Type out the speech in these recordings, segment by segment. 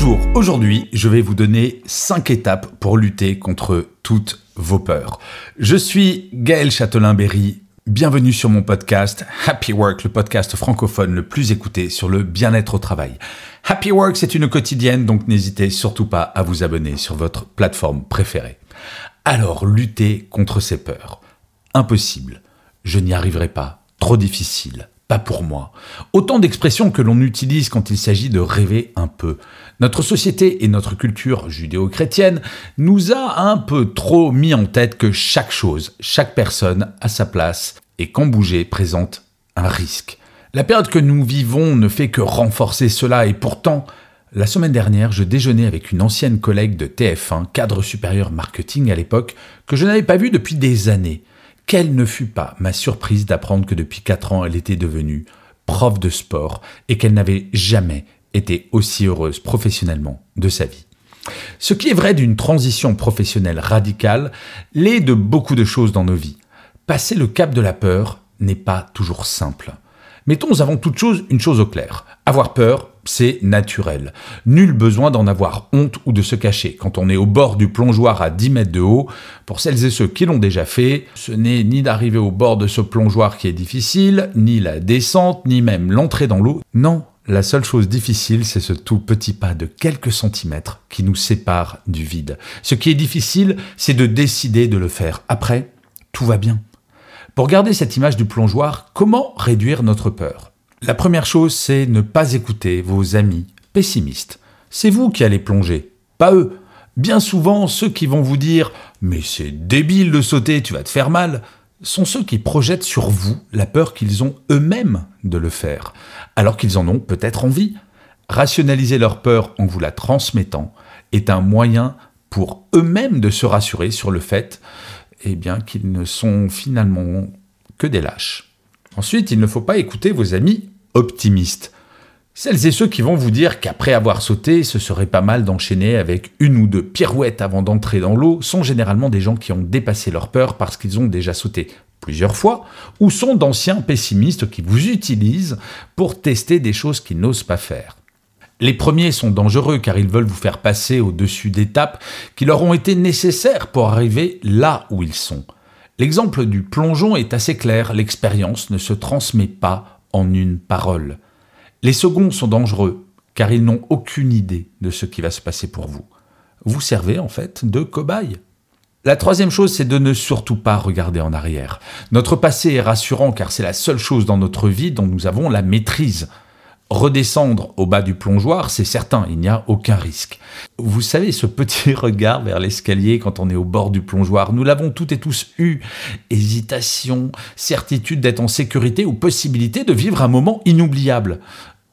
Bonjour, aujourd'hui je vais vous donner 5 étapes pour lutter contre toutes vos peurs. Je suis Gaël Châtelain-Berry, bienvenue sur mon podcast Happy Work, le podcast francophone le plus écouté sur le bien-être au travail. Happy Work c'est une quotidienne, donc n'hésitez surtout pas à vous abonner sur votre plateforme préférée. Alors lutter contre ces peurs. Impossible, je n'y arriverai pas, trop difficile, pas pour moi. Autant d'expressions que l'on utilise quand il s'agit de rêver un peu. Notre société et notre culture judéo-chrétienne nous a un peu trop mis en tête que chaque chose, chaque personne a sa place et qu'en bouger présente un risque. La période que nous vivons ne fait que renforcer cela et pourtant, la semaine dernière, je déjeunais avec une ancienne collègue de TF1, cadre supérieur marketing à l'époque, que je n'avais pas vue depuis des années. Quelle ne fut pas ma surprise d'apprendre que depuis 4 ans, elle était devenue prof de sport et qu'elle n'avait jamais été aussi heureuse professionnellement de sa vie. Ce qui est vrai d'une transition professionnelle radicale l'est de beaucoup de choses dans nos vies. Passer le cap de la peur n'est pas toujours simple. Mettons avant toute chose une chose au clair. Avoir peur, c'est naturel. Nul besoin d'en avoir honte ou de se cacher. Quand on est au bord du plongeoir à 10 mètres de haut, pour celles et ceux qui l'ont déjà fait, ce n'est ni d'arriver au bord de ce plongeoir qui est difficile, ni la descente, ni même l'entrée dans l'eau. Non, la seule chose difficile, c'est ce tout petit pas de quelques centimètres qui nous sépare du vide. Ce qui est difficile, c'est de décider de le faire. Après, tout va bien. Pour garder cette image du plongeoir, comment réduire notre peur? La première chose, c'est ne pas écouter vos amis pessimistes. C'est vous qui allez plonger, pas eux. Bien souvent, ceux qui vont vous dire ⁇ Mais c'est débile de sauter, tu vas te faire mal ⁇ sont ceux qui projettent sur vous la peur qu'ils ont eux-mêmes de le faire, alors qu'ils en ont peut-être envie. Rationaliser leur peur en vous la transmettant est un moyen pour eux-mêmes de se rassurer sur le fait eh bien, qu'ils ne sont finalement que des lâches. Ensuite, il ne faut pas écouter vos amis optimistes. Celles et ceux qui vont vous dire qu'après avoir sauté, ce serait pas mal d'enchaîner avec une ou deux pirouettes avant d'entrer dans l'eau sont généralement des gens qui ont dépassé leur peur parce qu'ils ont déjà sauté plusieurs fois, ou sont d'anciens pessimistes qui vous utilisent pour tester des choses qu'ils n'osent pas faire. Les premiers sont dangereux car ils veulent vous faire passer au-dessus d'étapes qui leur ont été nécessaires pour arriver là où ils sont. L'exemple du plongeon est assez clair, l'expérience ne se transmet pas en une parole. Les seconds sont dangereux, car ils n'ont aucune idée de ce qui va se passer pour vous. Vous servez en fait de cobaye. La troisième chose, c'est de ne surtout pas regarder en arrière. Notre passé est rassurant car c'est la seule chose dans notre vie dont nous avons la maîtrise. Redescendre au bas du plongeoir, c'est certain, il n'y a aucun risque. Vous savez, ce petit regard vers l'escalier quand on est au bord du plongeoir, nous l'avons toutes et tous eu. Hésitation, certitude d'être en sécurité ou possibilité de vivre un moment inoubliable.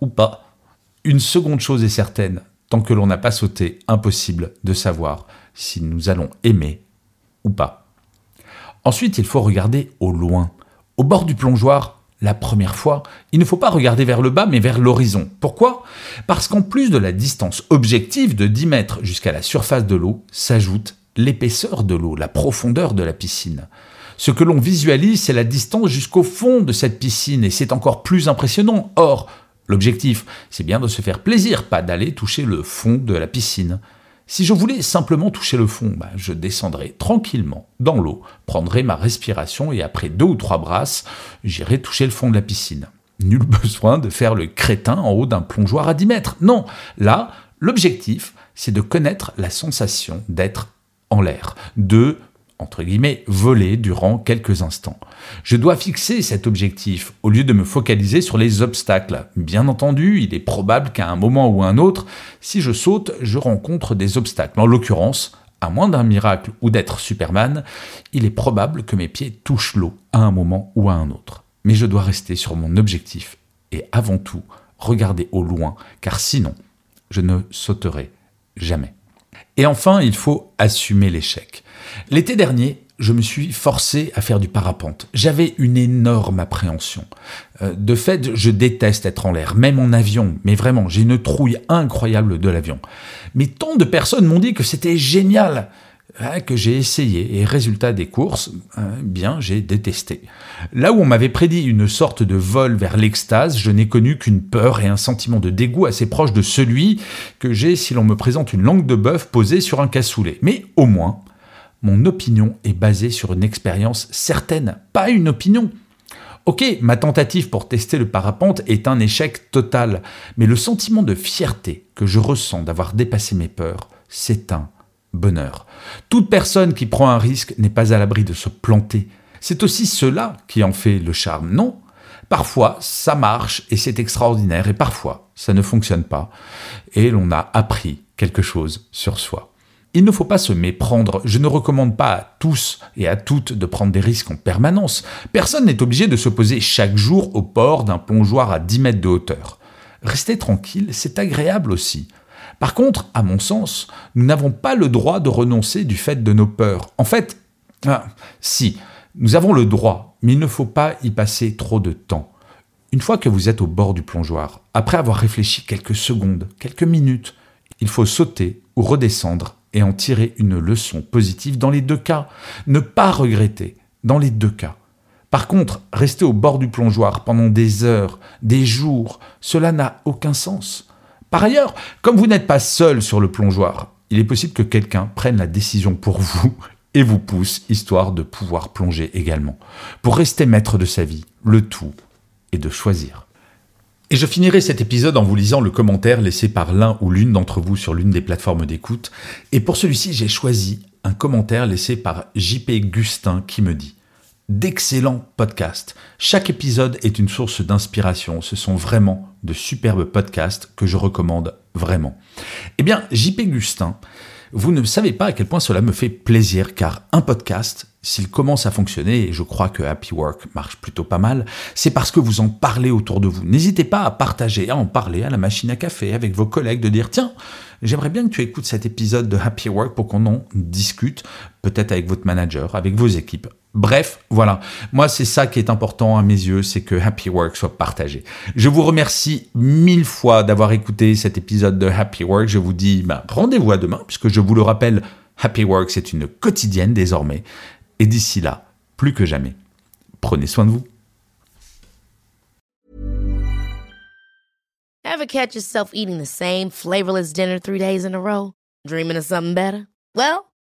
Ou pas. Une seconde chose est certaine, tant que l'on n'a pas sauté, impossible de savoir si nous allons aimer ou pas. Ensuite, il faut regarder au loin. Au bord du plongeoir, la première fois, il ne faut pas regarder vers le bas, mais vers l'horizon. Pourquoi? Parce qu'en plus de la distance objective de 10 mètres jusqu'à la surface de l'eau, s'ajoute l'épaisseur de l'eau, la profondeur de la piscine. Ce que l'on visualise, c'est la distance jusqu'au fond de cette piscine, et c'est encore plus impressionnant. Or, l'objectif, c'est bien de se faire plaisir, pas d'aller toucher le fond de la piscine. Si je voulais simplement toucher le fond, bah, je descendrais tranquillement dans l'eau, prendrais ma respiration et après deux ou trois brasses, j'irais toucher le fond de la piscine. Nul besoin de faire le crétin en haut d'un plongeoir à 10 mètres. Non, là, l'objectif, c'est de connaître la sensation d'être en l'air, de entre guillemets, voler durant quelques instants. Je dois fixer cet objectif au lieu de me focaliser sur les obstacles. Bien entendu, il est probable qu'à un moment ou un autre, si je saute, je rencontre des obstacles. En l'occurrence, à moins d'un miracle ou d'être Superman, il est probable que mes pieds touchent l'eau à un moment ou à un autre. Mais je dois rester sur mon objectif et avant tout, regardez au loin, car sinon, je ne sauterai jamais. Et enfin, il faut assumer l'échec. L'été dernier, je me suis forcé à faire du parapente. J'avais une énorme appréhension. Euh, de fait, je déteste être en l'air, même en avion, mais vraiment, j'ai une trouille incroyable de l'avion. Mais tant de personnes m'ont dit que c'était génial, que j'ai essayé, et résultat des courses, hein, bien, j'ai détesté. Là où on m'avait prédit une sorte de vol vers l'extase, je n'ai connu qu'une peur et un sentiment de dégoût assez proche de celui que j'ai si l'on me présente une langue de bœuf posée sur un cassoulet. Mais au moins, mon opinion est basée sur une expérience certaine, pas une opinion. Ok, ma tentative pour tester le parapente est un échec total, mais le sentiment de fierté que je ressens d'avoir dépassé mes peurs, un bonheur. Toute personne qui prend un risque n'est pas à l'abri de se planter. C'est aussi cela qui en fait le charme, non? Parfois, ça marche et c'est extraordinaire, et parfois, ça ne fonctionne pas, et l'on a appris quelque chose sur soi. Il ne faut pas se méprendre. Je ne recommande pas à tous et à toutes de prendre des risques en permanence. Personne n'est obligé de se poser chaque jour au port d'un plongeoir à 10 mètres de hauteur. Rester tranquille, c'est agréable aussi. Par contre, à mon sens, nous n'avons pas le droit de renoncer du fait de nos peurs. En fait, ah, si, nous avons le droit, mais il ne faut pas y passer trop de temps. Une fois que vous êtes au bord du plongeoir, après avoir réfléchi quelques secondes, quelques minutes, il faut sauter ou redescendre et en tirer une leçon positive dans les deux cas. Ne pas regretter dans les deux cas. Par contre, rester au bord du plongeoir pendant des heures, des jours, cela n'a aucun sens. Par ailleurs, comme vous n'êtes pas seul sur le plongeoir, il est possible que quelqu'un prenne la décision pour vous et vous pousse, histoire de pouvoir plonger également. Pour rester maître de sa vie, le tout est de choisir. Et je finirai cet épisode en vous lisant le commentaire laissé par l'un ou l'une d'entre vous sur l'une des plateformes d'écoute. Et pour celui-ci, j'ai choisi un commentaire laissé par JP Gustin qui me dit D'excellents podcasts. Chaque épisode est une source d'inspiration. Ce sont vraiment de superbes podcasts que je recommande vraiment. Eh bien, JP Gustin, vous ne savez pas à quel point cela me fait plaisir car un podcast, s'il commence à fonctionner, et je crois que Happy Work marche plutôt pas mal, c'est parce que vous en parlez autour de vous. N'hésitez pas à partager, à en parler à la machine à café avec vos collègues, de dire tiens, j'aimerais bien que tu écoutes cet épisode de Happy Work pour qu'on en discute, peut-être avec votre manager, avec vos équipes. Bref, voilà. Moi, c'est ça qui est important à mes yeux, c'est que Happy Work soit partagé. Je vous remercie mille fois d'avoir écouté cet épisode de Happy Work. Je vous dis bah, rendez-vous à demain, puisque je vous le rappelle, Happy Work, c'est une quotidienne désormais. Et d'ici là, plus que jamais, prenez soin de vous.